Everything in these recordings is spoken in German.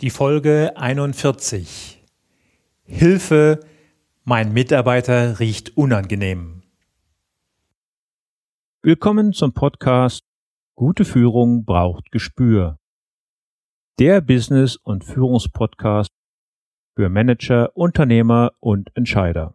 Die Folge 41. Hilfe, mein Mitarbeiter riecht unangenehm. Willkommen zum Podcast Gute Führung braucht Gespür. Der Business- und Führungspodcast für Manager, Unternehmer und Entscheider.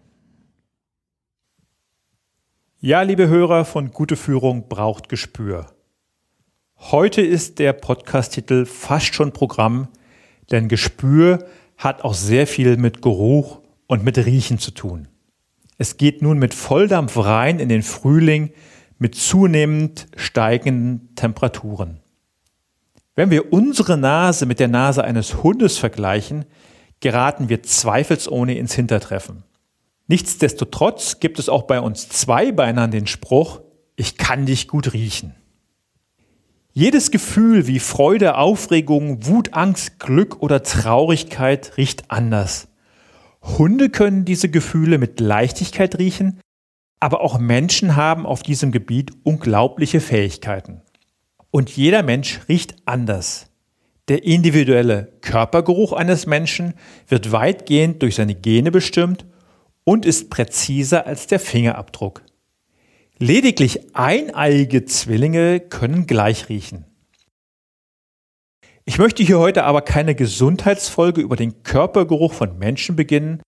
Ja, liebe Hörer von Gute Führung braucht Gespür. Heute ist der Podcast-Titel fast schon Programm, denn Gespür hat auch sehr viel mit Geruch und mit Riechen zu tun. Es geht nun mit Volldampf rein in den Frühling mit zunehmend steigenden Temperaturen. Wenn wir unsere Nase mit der Nase eines Hundes vergleichen, geraten wir zweifelsohne ins Hintertreffen. Nichtsdestotrotz gibt es auch bei uns Zweibeinern den Spruch, ich kann dich gut riechen. Jedes Gefühl wie Freude, Aufregung, Wut, Angst, Glück oder Traurigkeit riecht anders. Hunde können diese Gefühle mit Leichtigkeit riechen, aber auch Menschen haben auf diesem Gebiet unglaubliche Fähigkeiten. Und jeder Mensch riecht anders. Der individuelle Körpergeruch eines Menschen wird weitgehend durch seine Gene bestimmt und ist präziser als der Fingerabdruck. Lediglich eineiige Zwillinge können gleich riechen. Ich möchte hier heute aber keine Gesundheitsfolge über den Körpergeruch von Menschen beginnen,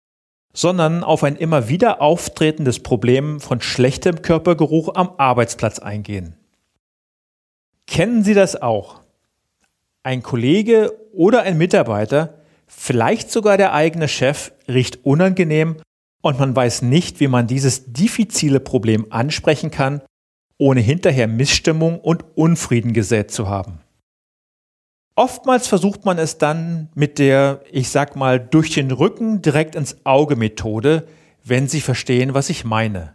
sondern auf ein immer wieder auftretendes Problem von schlechtem Körpergeruch am Arbeitsplatz eingehen. Kennen Sie das auch? Ein Kollege oder ein Mitarbeiter, vielleicht sogar der eigene Chef, riecht unangenehm und man weiß nicht, wie man dieses diffizile Problem ansprechen kann, ohne hinterher Missstimmung und Unfrieden gesät zu haben. Oftmals versucht man es dann mit der, ich sag mal, durch den Rücken direkt ins Auge Methode, wenn Sie verstehen, was ich meine.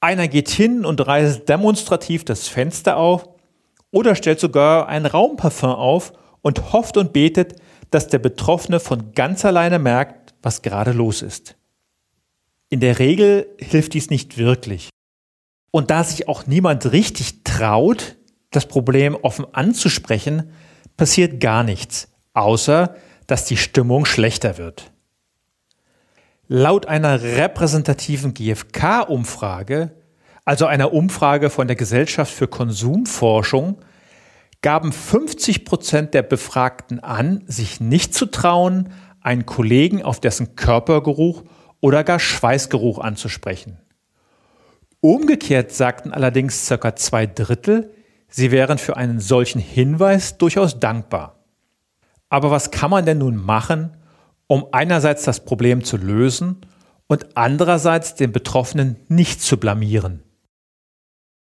Einer geht hin und reißt demonstrativ das Fenster auf oder stellt sogar ein Raumparfum auf und hofft und betet, dass der Betroffene von ganz alleine merkt, was gerade los ist. In der Regel hilft dies nicht wirklich. Und da sich auch niemand richtig traut, das Problem offen anzusprechen, passiert gar nichts, außer dass die Stimmung schlechter wird. Laut einer repräsentativen GfK-Umfrage, also einer Umfrage von der Gesellschaft für Konsumforschung, gaben 50 Prozent der Befragten an, sich nicht zu trauen, einen Kollegen auf dessen Körpergeruch oder gar Schweißgeruch anzusprechen. Umgekehrt sagten allerdings circa zwei Drittel, sie wären für einen solchen Hinweis durchaus dankbar. Aber was kann man denn nun machen, um einerseits das Problem zu lösen und andererseits den Betroffenen nicht zu blamieren?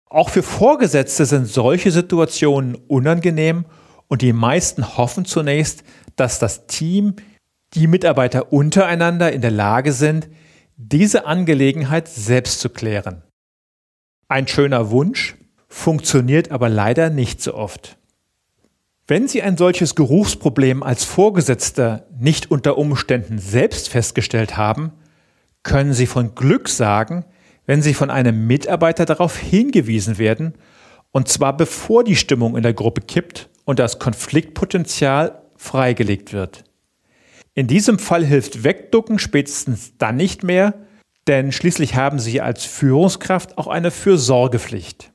Auch für Vorgesetzte sind solche Situationen unangenehm und die meisten hoffen zunächst, dass das Team die Mitarbeiter untereinander in der Lage sind, diese Angelegenheit selbst zu klären. Ein schöner Wunsch, funktioniert aber leider nicht so oft. Wenn Sie ein solches Geruchsproblem als Vorgesetzter nicht unter Umständen selbst festgestellt haben, können Sie von Glück sagen, wenn Sie von einem Mitarbeiter darauf hingewiesen werden, und zwar bevor die Stimmung in der Gruppe kippt und das Konfliktpotenzial freigelegt wird. In diesem Fall hilft Wegducken spätestens dann nicht mehr, denn schließlich haben Sie als Führungskraft auch eine Fürsorgepflicht.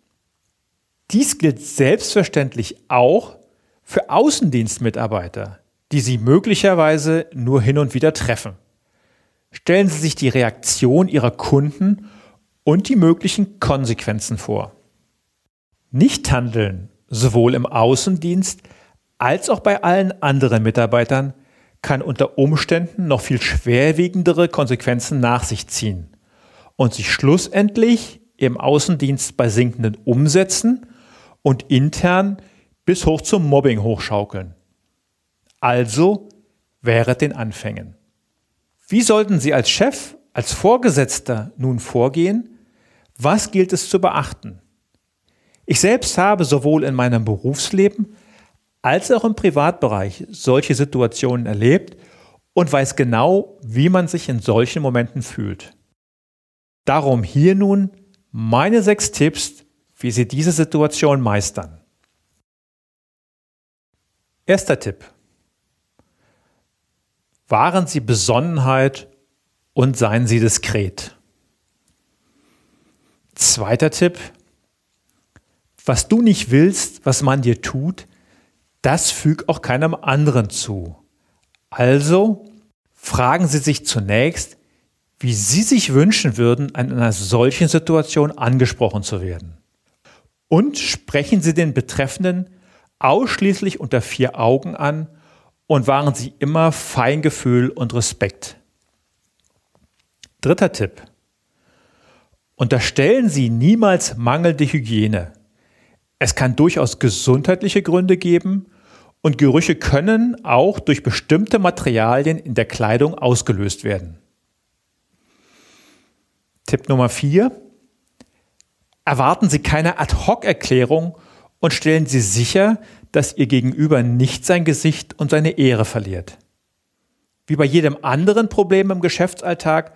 Dies gilt selbstverständlich auch für Außendienstmitarbeiter, die Sie möglicherweise nur hin und wieder treffen. Stellen Sie sich die Reaktion Ihrer Kunden und die möglichen Konsequenzen vor. Nichthandeln sowohl im Außendienst als auch bei allen anderen Mitarbeitern kann unter Umständen noch viel schwerwiegendere Konsequenzen nach sich ziehen und sich schlussendlich im Außendienst bei sinkenden Umsätzen und intern bis hoch zum Mobbing hochschaukeln. Also während den Anfängen. Wie sollten Sie als Chef, als Vorgesetzter nun vorgehen? Was gilt es zu beachten? Ich selbst habe sowohl in meinem Berufsleben als auch im Privatbereich solche Situationen erlebt und weiß genau, wie man sich in solchen Momenten fühlt. Darum hier nun meine sechs Tipps, wie Sie diese Situation meistern. Erster Tipp. Wahren Sie Besonnenheit und seien Sie diskret. Zweiter Tipp. Was du nicht willst, was man dir tut, das füg auch keinem anderen zu. Also fragen Sie sich zunächst, wie Sie sich wünschen würden, in einer solchen Situation angesprochen zu werden. Und sprechen Sie den Betreffenden ausschließlich unter vier Augen an und wahren Sie immer Feingefühl und Respekt. Dritter Tipp. Unterstellen Sie niemals mangelnde Hygiene. Es kann durchaus gesundheitliche Gründe geben und Gerüche können auch durch bestimmte Materialien in der Kleidung ausgelöst werden. Tipp Nummer 4. Erwarten Sie keine Ad-Hoc-Erklärung und stellen Sie sicher, dass Ihr Gegenüber nicht sein Gesicht und seine Ehre verliert. Wie bei jedem anderen Problem im Geschäftsalltag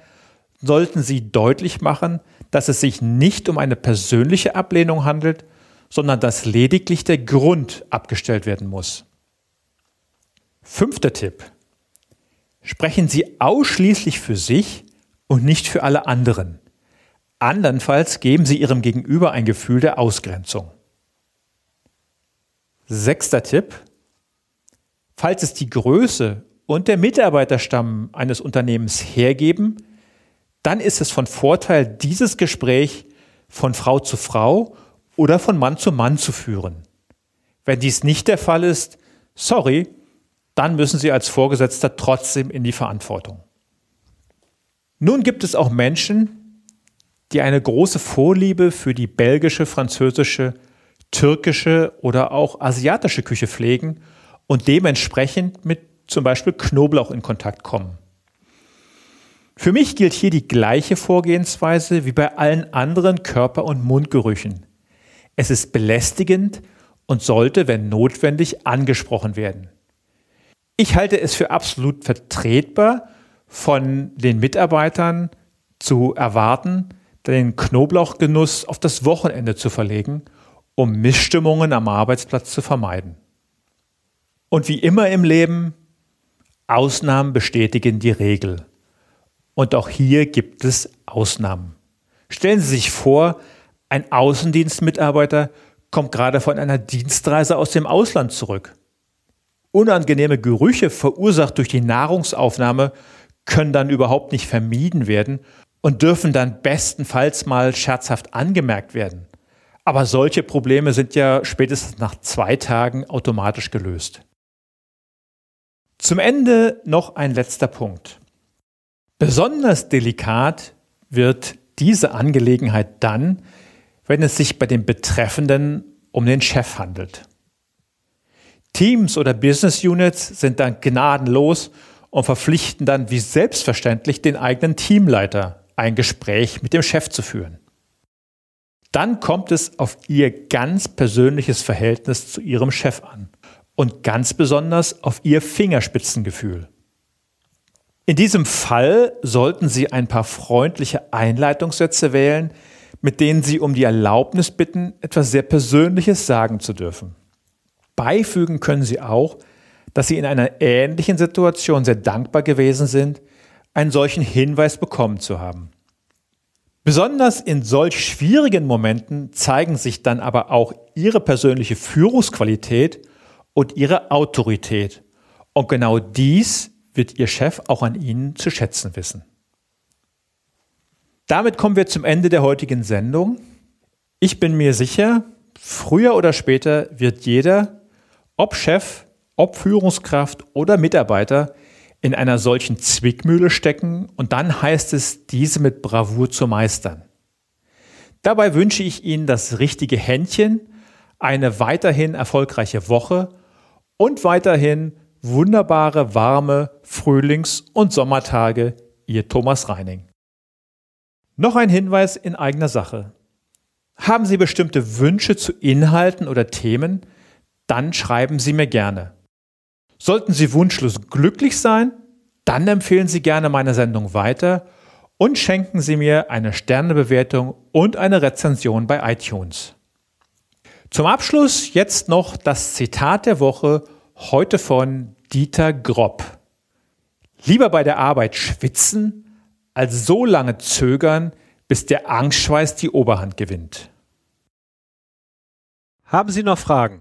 sollten Sie deutlich machen, dass es sich nicht um eine persönliche Ablehnung handelt, sondern dass lediglich der Grund abgestellt werden muss. Fünfter Tipp. Sprechen Sie ausschließlich für sich und nicht für alle anderen. Andernfalls geben Sie Ihrem Gegenüber ein Gefühl der Ausgrenzung. Sechster Tipp. Falls es die Größe und der Mitarbeiterstamm eines Unternehmens hergeben, dann ist es von Vorteil, dieses Gespräch von Frau zu Frau oder von Mann zu Mann zu führen. Wenn dies nicht der Fall ist, sorry, dann müssen Sie als Vorgesetzter trotzdem in die Verantwortung. Nun gibt es auch Menschen, die eine große Vorliebe für die belgische, französische türkische oder auch asiatische Küche pflegen und dementsprechend mit zum Beispiel Knoblauch in Kontakt kommen. Für mich gilt hier die gleiche Vorgehensweise wie bei allen anderen Körper- und Mundgerüchen. Es ist belästigend und sollte, wenn notwendig, angesprochen werden. Ich halte es für absolut vertretbar, von den Mitarbeitern zu erwarten, den Knoblauchgenuss auf das Wochenende zu verlegen um Missstimmungen am Arbeitsplatz zu vermeiden. Und wie immer im Leben, Ausnahmen bestätigen die Regel. Und auch hier gibt es Ausnahmen. Stellen Sie sich vor, ein Außendienstmitarbeiter kommt gerade von einer Dienstreise aus dem Ausland zurück. Unangenehme Gerüche verursacht durch die Nahrungsaufnahme können dann überhaupt nicht vermieden werden und dürfen dann bestenfalls mal scherzhaft angemerkt werden. Aber solche Probleme sind ja spätestens nach zwei Tagen automatisch gelöst. Zum Ende noch ein letzter Punkt. Besonders delikat wird diese Angelegenheit dann, wenn es sich bei den Betreffenden um den Chef handelt. Teams oder Business Units sind dann gnadenlos und verpflichten dann wie selbstverständlich den eigenen Teamleiter, ein Gespräch mit dem Chef zu führen. Dann kommt es auf Ihr ganz persönliches Verhältnis zu Ihrem Chef an und ganz besonders auf Ihr Fingerspitzengefühl. In diesem Fall sollten Sie ein paar freundliche Einleitungssätze wählen, mit denen Sie um die Erlaubnis bitten, etwas sehr Persönliches sagen zu dürfen. Beifügen können Sie auch, dass Sie in einer ähnlichen Situation sehr dankbar gewesen sind, einen solchen Hinweis bekommen zu haben. Besonders in solch schwierigen Momenten zeigen sich dann aber auch ihre persönliche Führungsqualität und ihre Autorität. Und genau dies wird Ihr Chef auch an Ihnen zu schätzen wissen. Damit kommen wir zum Ende der heutigen Sendung. Ich bin mir sicher, Früher oder später wird jeder, ob Chef, ob Führungskraft oder Mitarbeiter, in einer solchen Zwickmühle stecken und dann heißt es, diese mit Bravour zu meistern. Dabei wünsche ich Ihnen das richtige Händchen, eine weiterhin erfolgreiche Woche und weiterhin wunderbare, warme Frühlings- und Sommertage. Ihr Thomas Reining. Noch ein Hinweis in eigener Sache. Haben Sie bestimmte Wünsche zu Inhalten oder Themen? Dann schreiben Sie mir gerne. Sollten Sie wunschlos glücklich sein, dann empfehlen Sie gerne meine Sendung weiter und schenken Sie mir eine Sternebewertung und eine Rezension bei iTunes. Zum Abschluss jetzt noch das Zitat der Woche, heute von Dieter Gropp. Lieber bei der Arbeit schwitzen, als so lange zögern, bis der Angstschweiß die Oberhand gewinnt. Haben Sie noch Fragen?